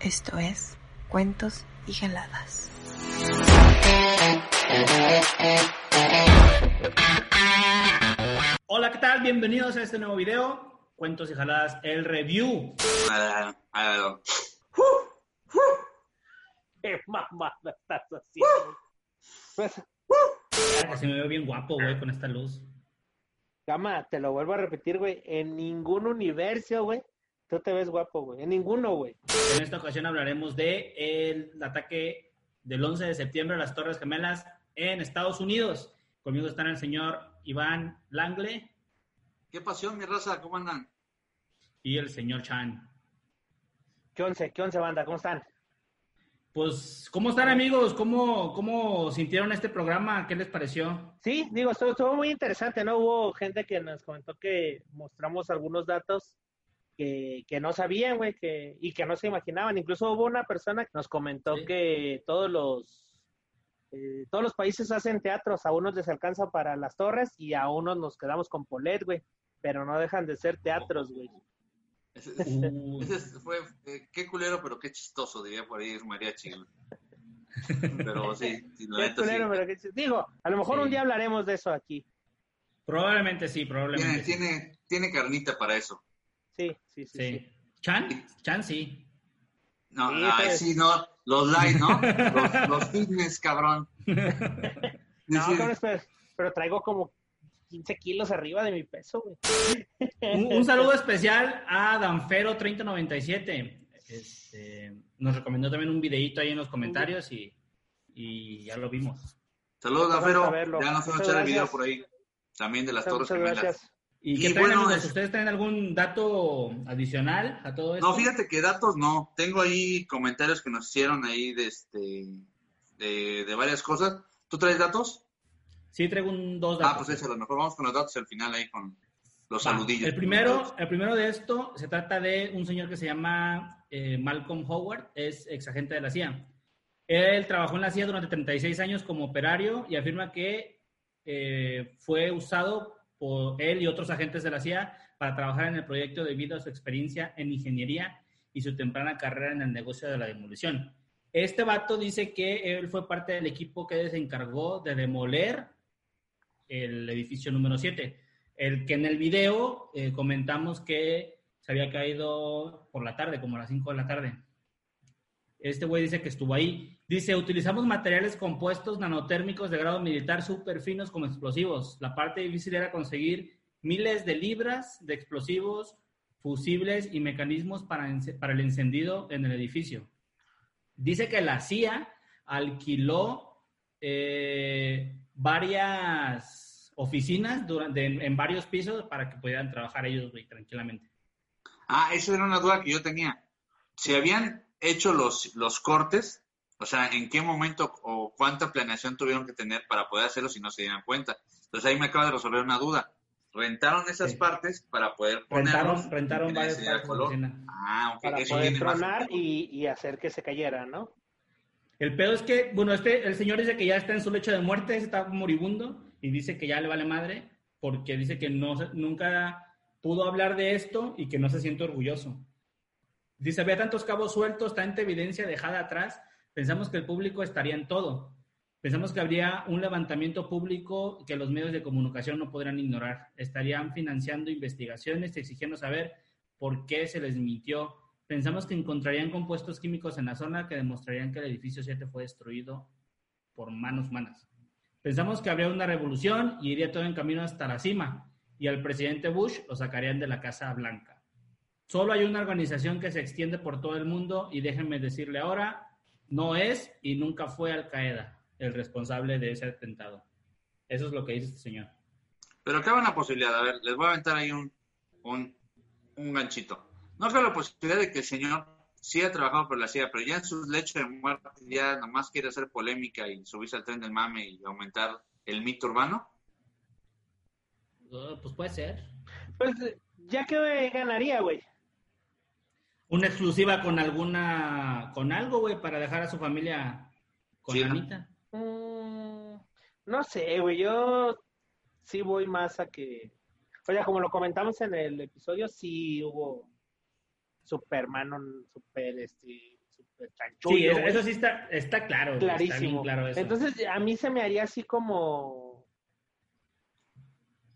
Esto es Cuentos y Geladas. Hola, ¿qué tal? Bienvenidos a este nuevo video, Cuentos y Jaladas, el review. Ah, ah, ¿Qué mamada estás haciendo? Verga, Se me veo bien guapo, güey, con esta luz. Cama, te lo vuelvo a repetir, güey. En ningún universo, güey, tú te ves guapo, güey. En ninguno, güey. En esta ocasión hablaremos de el ataque del 11 de septiembre a las Torres Gemelas en Estados Unidos. Conmigo están el señor Iván Langle ¿Qué pasión, mi raza? ¿Cómo andan? y el señor Chan. ¿Qué once? ¿Qué once, banda? ¿Cómo están? Pues, ¿cómo están amigos? ¿Cómo, ¿Cómo sintieron este programa? ¿Qué les pareció? Sí, digo, estuvo, estuvo muy interesante, ¿no? Hubo gente que nos comentó que mostramos algunos datos que, que no sabían, güey, que, y que no se imaginaban. Incluso hubo una persona que nos comentó Sí. que todos los eh, todos los países hacen teatros, a unos les alcanza para las torres y a unos nos quedamos con Polet, güey, pero no dejan de ser teatros, güey. Ese, ese- ese fue, eh, qué culero, pero qué chistoso, diría por ahí mariachi. güey. Pero sí, sí, la Qué neta sí. culero, pero qué ch- Digo, a lo mejor Sí. un día hablaremos de eso aquí. Probablemente sí, Tiene, probablemente sí. tiene, tiene carnita para eso. Sí, sí, sí. Sí. sí. ¿Chan? Chan sí. No, Sí, ay, pues. sí, no, los light, ¿no? Los, los fitness, cabrón. No, Sí, cabrón, pero, pero traigo como 15 kilos arriba de mi peso, güey. Un, un saludo especial a Danfero3097. Este, nos recomendó también un videito ahí en los comentarios y, y ya lo vimos. Saludos, verlo. Ya nos van a echar el video por ahí. También de las Muchas, Torres muchas Gemelas. gracias. ¿Y Y qué traen, bueno, amigos? ¿Ustedes traen algún dato adicional a todo esto? No, fíjate que datos no. Tengo ahí comentarios que nos hicieron ahí de este de, de varias cosas. ¿Tú traes datos? Sí, traigo un, dos datos. Ah, pues eso, a lo mejor vamos con los datos al final ahí con los saludillos. El primero, el primero de esto se trata de un señor que se llama eh, Malcolm Howard, es ex agente de la CIA. Él trabajó en la CIA durante 36 años como operario y afirma que eh, fue usado él y otros agentes de la CIA para trabajar en el proyecto debido a su experiencia en ingeniería y su temprana carrera en el negocio de la demolición. Este vato dice que él fue parte del equipo que se encargó de demoler el edificio número 7. El que en el video eh, comentamos que se había caído por la tarde, como a las 5 de la tarde. Este güey dice que estuvo ahí. Dice, utilizamos materiales compuestos nanotérmicos de grado militar súper finos como explosivos. La parte difícil era conseguir miles de libras de explosivos, fusibles y mecanismos para, para el encendido en el edificio. Dice que la CIA alquiló eh, varias oficinas durante, en, varios pisos para que pudieran trabajar ellos tranquilamente. Ah, esa era una duda que yo tenía. Si habían hecho los, los cortes, o sea, ¿en qué momento o cuánta planeación tuvieron que tener para poder hacerlo si no se dieran cuenta? Entonces ahí me acaba de resolver una duda. Rentaron esas Sí. partes para poder ponerlos Rentaron, rentaron en varias partes color. Ah, Para eso poder tronar y, y hacer que se cayera, ¿no? El pedo es que, bueno, este, el señor dice que ya está en su lecho de muerte, está moribundo, y dice que ya le vale madre, porque dice que no, se- nunca pudo hablar de esto y que no se siente orgulloso. Dice, había tantos cabos sueltos, tanta evidencia dejada atrás, pensamos que el público estaría en todo. Pensamos que habría un levantamiento público que los medios de comunicación no podrían ignorar. Estarían financiando investigaciones, exigiendo saber por qué se les mintió. Pensamos que encontrarían compuestos químicos en la zona que demostrarían que el edificio 7 fue destruido por manos humanas. Pensamos que habría una revolución y iría todo en camino hasta la cima, y al presidente Bush lo sacarían de la Casa Blanca. Solo hay una organización que se extiende por todo el mundo y déjenme decirle ahora, no es y nunca fue Al Qaeda el responsable de ese atentado. Eso es lo que dice este señor. Pero cabe una posibilidad, a ver, les voy a aventar ahí un, un, un ganchito. No cabe la posibilidad de que el señor sí ha trabajado por la CIA, pero ya en su lecho de muerte ya nomás quiere hacer polémica y subirse al tren del mame y aumentar el mito urbano. Uh, pues puede ser. Pues, ya que ganaría, güey. Una exclusiva con alguna, con algo, güey, para dejar a su familia con Sí. Anita. Mm, no sé, güey, yo sí voy más a que... Oye, como lo comentamos en el episodio, sí hubo Superman, super, este, super chanchullo, Sí, eso, sí está, está claro. güey, Está bien clarísimo. claro eso. Entonces, a mí se me haría así como...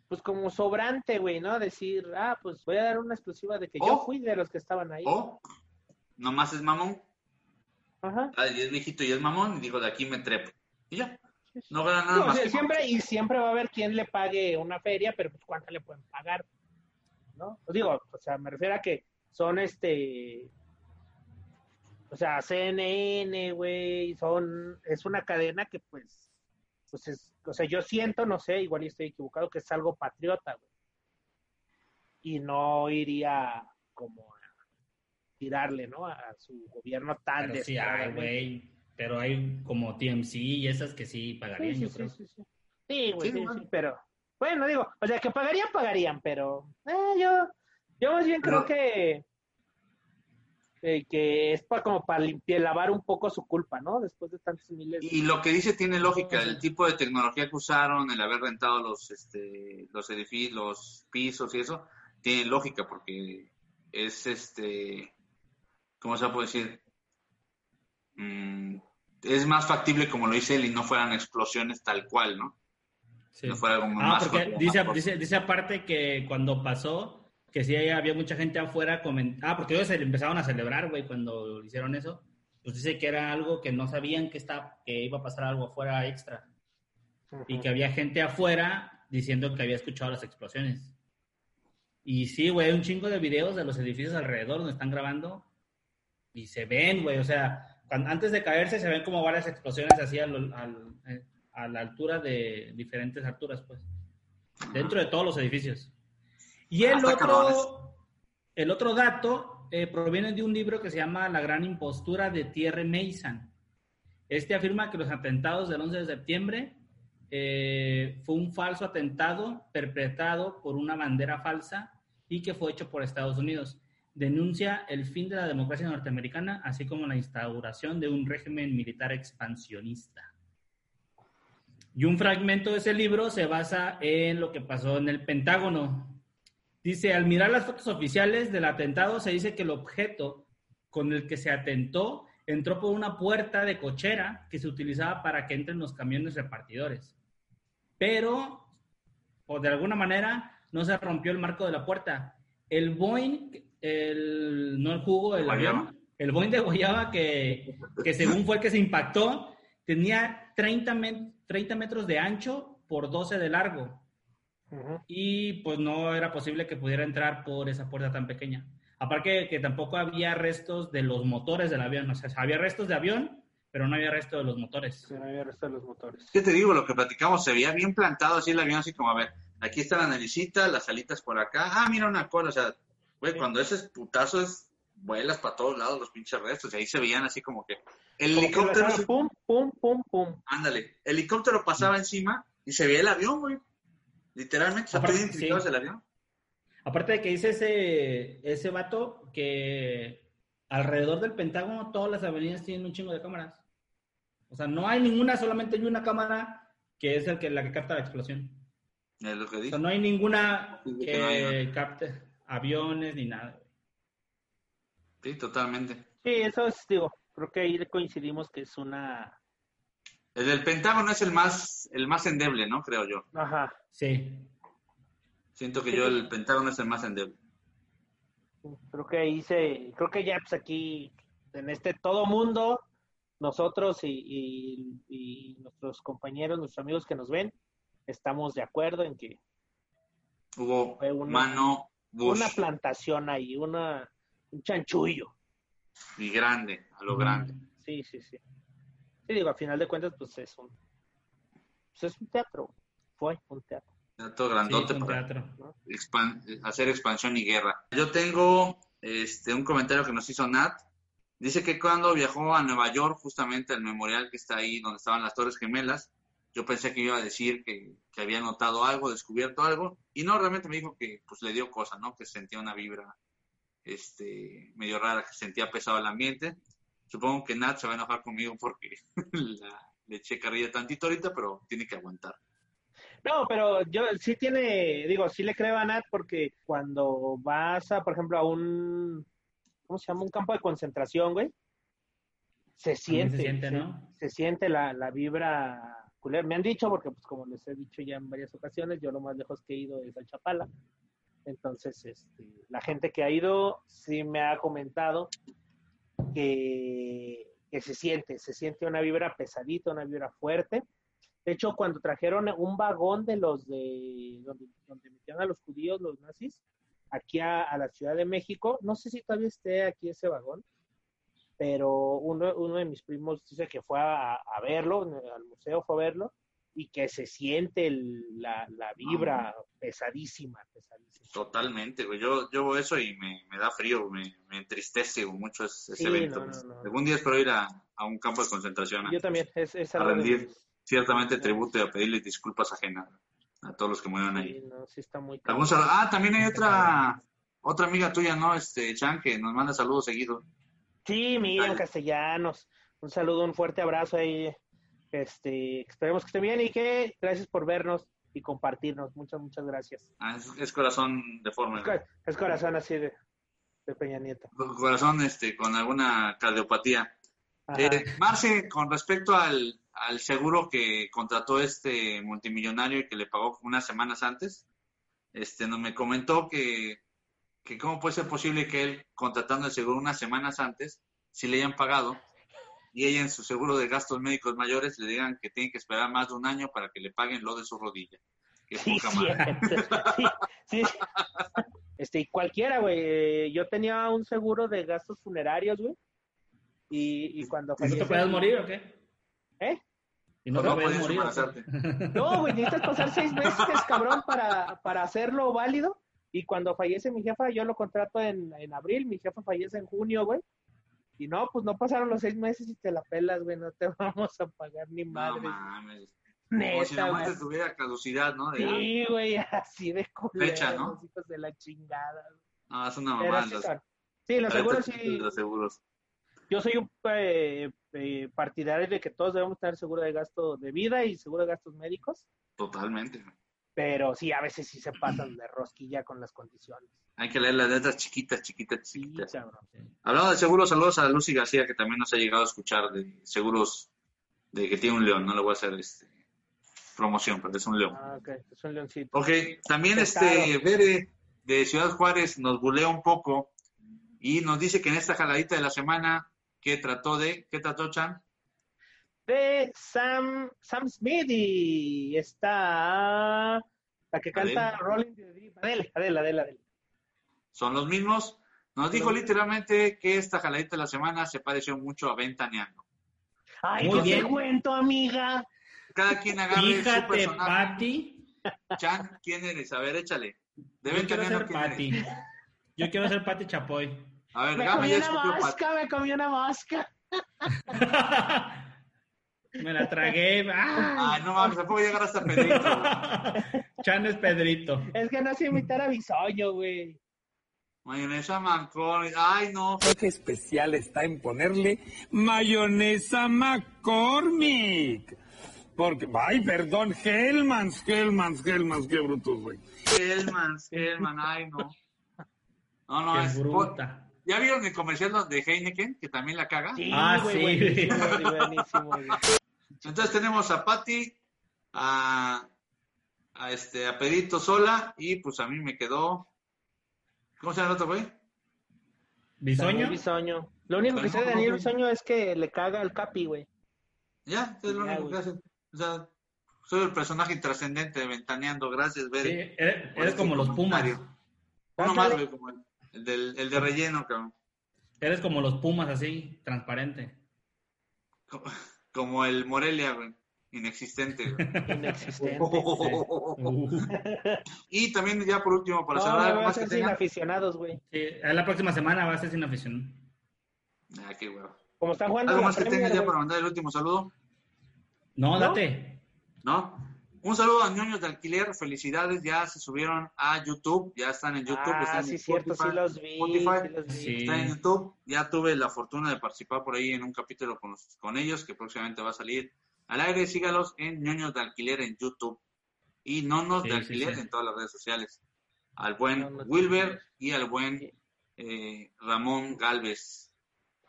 Pues como sobrante, güey, ¿no? Decir, ah, pues voy a dar una exclusiva de que yo Oh. fui de los que estaban ahí. O nomás es mamón, Ajá. ah, y es viejito y es mamón, y digo, de aquí me trepo. Y ya, no gana nada Digo, más. siempre y siempre va a haber quien le pague una feria, pero pues cuánto le pueden pagar, ¿no? Pues digo, o sea, me refiero a que son este, o sea, CNN, güey, son, es una cadena que pues, pues es, o sea, yo siento, no sé, igual estoy equivocado, que es algo patriota, güey. Y no iría como a tirarle, ¿no? A su gobierno tan Pero sí hay, güey. Pero hay como TMC y esas que sí pagarían, Sí, yo creo. sí, sí, sí. Sí, güey, Sí, sí, bueno. sí, pero bueno, digo, o sea, que pagarían, pagarían, pero eh, yo, yo más bien creo Pero- que eh, que es para como para limpiar, lavar un poco su culpa, ¿no? Después de tantos miles. de- Y lo que dice tiene lógica, el tipo de tecnología que usaron, el haber rentado los, este, los edificios, los pisos y eso, tiene lógica porque es, este, ¿cómo se puede decir? Mm, es más factible como lo dice él y no fueran explosiones tal cual, ¿no? Sí. No fuera como Ah, más porque dice, dice, dice aparte que cuando pasó, que sí había mucha gente afuera coment... Ah, porque ellos se empezaron a celebrar, güey, cuando hicieron eso. Pues dice que era algo que no sabían que, está, que iba a pasar algo afuera extra. Y que había gente afuera diciendo que había escuchado las explosiones. Y sí, güey, hay un chingo de videos de los edificios alrededor donde están grabando. Y se ven, güey, o sea, cuando- antes de caerse se ven como varias explosiones así al- al- eh, a la altura de diferentes alturas, pues. Dentro de todos los edificios. Y el cabrones. otro, el otro dato eh, proviene de un libro que se llama La gran impostura de Thierry Mason. Este afirma que los atentados del 11 de septiembre eh, fue un falso atentado perpetrado por una bandera falsa y que fue hecho por Estados Unidos. Denuncia el fin de la democracia norteamericana, así como la instauración de un régimen militar expansionista. Y un fragmento de ese libro se basa en lo que pasó en el Pentágono. Dice, al mirar las fotos oficiales del atentado, se dice que el objeto con el que se atentó entró por una puerta de cochera que se utilizaba para que entren los camiones repartidores. Pero, o de alguna manera, no se rompió el marco de la puerta. El Boeing, el, no el jugo, el Guayaba. avión, el Boeing de Guayaba, que, que según fue el que se impactó, tenía 30, men- 30 metros de ancho por 12 de largo Y pues no era posible que pudiera entrar por esa puerta tan pequeña. Aparte que, que tampoco había restos de los motores del avión, o sea, había restos de avión, pero no había resto de los motores. Se me había resto de los motores. ¿Qué te digo? Lo que platicamos, se veía bien plantado así el avión, así como, a ver, aquí está la naricita, las alitas por acá, ah, mira una cola, o sea, güey, Sí. cuando ese putazo es, vuelas para todos lados los pinches restos, y ahí se veían así como que el Como que helicóptero, pum, pum, pum, pum. ándale, el helicóptero pasaba encima y se veía el avión, güey, literalmente, se Aparte, puede identificar sí. el avión. Aparte de que dice ese, ese vato que alrededor del Pentágono todas las avenidas tienen un chingo de cámaras. O sea, no hay ninguna, solamente hay una cámara que es el que, la que capta la explosión. Es lo que O dije. sea, no hay ninguna Sí, que no hay, que capte aviones ni nada. Sí, totalmente. Sí, eso es, digo, creo que ahí coincidimos que es una... El del Pentágono es el más, el más endeble, ¿no? Creo yo. Ajá. Sí. Siento que yo el Pentágono es el más endeble. Creo que ahí se... Creo que ya pues aquí, en este todo mundo, nosotros y, y- y nuestros compañeros, nuestros amigos que nos ven, estamos de acuerdo en que Hubo Fue una- mano, Bush una plantación ahí, una, un chanchullo. y grande, a lo grande. Sí, sí, sí. Sí, digo, a final de cuentas, pues es un, pues es un teatro. Fue un teatro. Teatro grandote para teatro. expan- hacer expansión y guerra. Yo tengo este un comentario que nos hizo Nat. Dice que cuando viajó a Nueva York, justamente al memorial que está ahí donde estaban las Torres Gemelas, yo pensé que iba a decir que, que había notado algo, descubierto algo, y no, realmente me dijo que pues le dio cosa, ¿no? Que sentía una vibra este, medio rara, que sentía pesado el ambiente. Supongo que Nat se va a enojar conmigo porque la, le eché carrilla tantito ahorita, pero tiene que aguantar. No, pero yo sí tiene, digo, sí le creo a Nat porque cuando vas a, por ejemplo, a un, ¿cómo se llama? Un campo de concentración, güey, se siente, se siente, ¿no? se siente la, la vibra culera. Me han dicho, porque pues como les he dicho ya en varias ocasiones, yo lo más lejos que he ido es al Chapala. Entonces, este, la gente que ha ido sí me ha comentado que, que se siente, se siente una vibra pesadita, una vibra fuerte. De hecho, cuando trajeron un vagón de los de donde, donde metieron a los judíos, los nazis, aquí a, la Ciudad de México, no sé si todavía esté aquí ese vagón, pero uno, uno de mis primos dice que fue a verlo, al museo fue a verlo, y que se siente el, la, la, vibra pesadísima, pesadísima. Totalmente, güey. Yo, yo veo eso y me, me da frío, me, me entristece mucho ese, Sí, evento. no, no. Algún día espero ir a, a un campo de concentración Yo también, es, es a algo rendir ciertamente tributo y a pedirle disculpas ajenas a todos los que murieron ahí. Sí, no, sí está muy Ah, también hay otra otra amiga tuya, ¿no? Este, Chan, que nos manda saludos seguidos. Sí, Dale. Castellanos. Un saludo, un fuerte abrazo ahí. Este, esperemos que esté bien y que gracias por vernos y compartirnos. Muchas, muchas gracias. Ah, es, es corazón deforme. Es, co- es corazón así de, de Peña Nieto. Corazón este, con alguna cardiopatía. Eh, Marce, con respecto al, al seguro que contrató este multimillonario y que le pagó unas semanas antes, este, no me comentó que, que cómo puede ser posible que él, contratando el seguro unas semanas antes, si le hayan pagado, y ella en su seguro de gastos médicos mayores le digan que tiene que esperar más de un año para que le paguen lo de su rodilla. Que Sí, poca madre. cierto. Sí, sí. Este, y cualquiera, güey. Yo tenía un seguro de gastos funerarios, güey. Y, y cuando ¿No te falleció puedes morir o qué? ¿Eh? ¿Y no No te puedes morir. No, güey, necesitas pasar seis meses, cabrón, para, para hacerlo válido. Y cuando fallece mi jefa, yo lo contrato en, en abril, mi jefa fallece en junio, güey. Y no, pues no pasaron los seis meses y te la pelas, güey, no te vamos a pagar ni No madre. mames. Como si Neta, la güey. muerte tuviera caducidad, ¿no? De, Sí, güey, así de culeros, Fecha, ¿no? los hijos de la chingada. güey. No, es una sí los-. Sí, los seguros sí, sí. Los seguros. Yo soy un eh, eh, partidario de que todos debemos tener seguro de gasto de vida y seguro de gastos médicos. Totalmente. Pero sí, a veces sí se pasan de rosquilla con las condiciones. Hay que leer las letras chiquitas, chiquitas, Sí, chiquitas. cabrón. Hablando de seguros, saludos a Lucy García, que también nos ha llegado a escuchar de seguros de que tiene un león. No le voy a hacer este, promoción, pero es un león. Ah, ok, es un leoncito. Ok, también este Bere de Ciudad Juárez nos bulea un poco y nos dice que en esta jaladita de la semana que trató de, ¿qué trató Chan? De Sam, Sam Smith y está la que canta Adele. Rolling the Deep. Adele, Adele, Adele, Adele. Son los mismos. Nos dijo literalmente que esta jaladita de la semana se pareció mucho a Ventaneando. Ay, Muy ¿qué te bien. cuento, amiga? Cada quien agarre su Fíjate, personaje. Pati. Chan, ¿quién eres? A ver, échale. De Yo quiero Ventaneando, ser ¿quién Pati. eres? Yo quiero ser Pati Chapoy. A ver, Me Gama comí ya una mosca, me comí una mosca. Me la tragué. ¡Ah! Ay, no mames, tampoco llegar hasta Pedrito. Chan es Pedrito. Es que no sé imitar a Bisoño, güey. Mayonesa McCormick. Ay, no. Qué especial está en ponerle mayonesa McCormick. Porque, ay, perdón, Hellmans, Hellmans, Hellmans, qué brutos, güey. Hellmans, Hellman, ay, no. No, no, Qué es. bruta. ¿Ya vieron el comercial de Heineken, que también la caga? Sí, Ah, güey, sí. buenísimo, güey, buenísimo, güey. Entonces tenemos a Patty, a, a, este, a Pedrito sola, y pues a mí me quedó. ¿Cómo se llama el otro güey? ¿Bisoño? Bisoño. Lo único que sé de Daniel Bisoño es que le caga el capi, güey. Ya, es lo Ya, único güey. que hacen. O sea, soy el personaje intrascendente de Ventaneando. Gracias, Sí, Bere. eres, por eres este como los Pumas. Uno más, güey, como el del, el de relleno, cabrón. Eres como los Pumas, así, transparente. Como, como el Morelia, güey. Inexistente, güey. Inexistente. Y también ya por último, para No, cerrar voy a más que hacer sin aficionados, güey. sí, la próxima semana va a ser sin afición. Ah, qué huevo. Como están jugando ¿Algo más que tengas ya güey. para mandar el último saludo? No, ¿No? date. ¿No? Un saludo a ñoños de alquiler, felicidades, ya se subieron a YouTube, ya están en YouTube, Ah, están sí, en cierto, sí Spotify, los vi. Spotify, sí los vi. Sí. están en YouTube, ya tuve la fortuna de participar por ahí en un capítulo con, los- con ellos, que próximamente va a salir al aire, sígalos en ñoños de alquiler en YouTube y nonos Sí, de sí, alquiler sí. en todas las redes sociales, al buen Wilber y al buen eh, Ramón Galvez,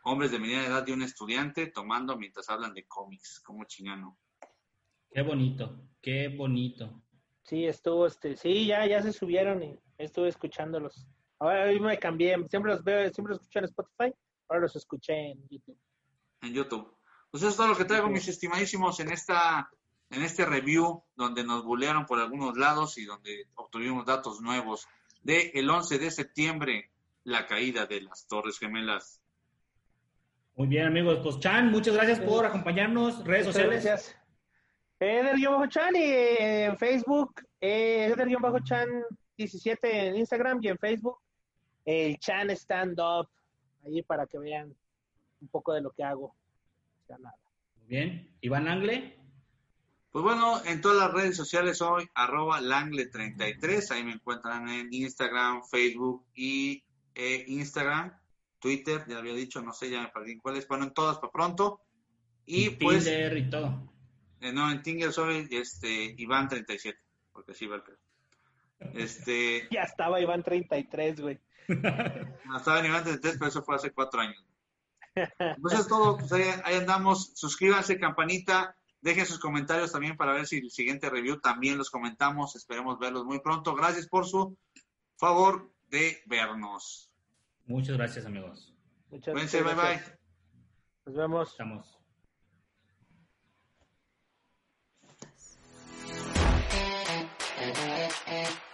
hombres de mediana edad de un estudiante tomando mientras hablan de cómics, como chingano. Qué bonito, qué bonito. Sí, estuvo, este, sí, ya, ya se subieron y estuve escuchándolos. Ahora hoy me cambié, siempre los veo, siempre los escucho en Spotify, ahora los escuché en YouTube. en YouTube. Pues eso es todo lo que traigo, mis estimadísimos, en esta en este review donde nos bulearon por algunos lados y donde obtuvimos datos nuevos de el 11 de septiembre, la caída de las Torres Gemelas. Muy bien, amigos. Pues Chan, muchas gracias Sí. por acompañarnos. Redes Muchas sociales. gracias. Eder-Chan y eh, en Facebook, eh, Eder-Chan 17 en Instagram y en Facebook, el Chan Stand Up, ahí para que vean un poco de lo que hago. Sea, nada. Muy bien. Iván Angle. Pues bueno, en todas las redes sociales soy arroba langle33, ahí me encuentran en Instagram, Facebook y eh, Instagram, Twitter, ya había dicho, no sé, ya me perdí en cuáles, bueno, en todas para pronto. Y pues, Tinder y todo. Eh, no, en Tinder soy este, Iván37, porque así va el pedo. Este, Ya estaba Iván 33, güey. no, estaba en Iván33, pero eso fue hace cuatro años. Pues es todo, pues ahí, ahí andamos. Suscríbanse, campanita, dejen sus comentarios también para ver si el siguiente review también los comentamos. Esperemos verlos muy pronto. Gracias por su favor de vernos. Muchas gracias, amigos. Muchas, Cuídense, muchas bye bye. gracias. Nos vemos. Estamos. Mm-hmm.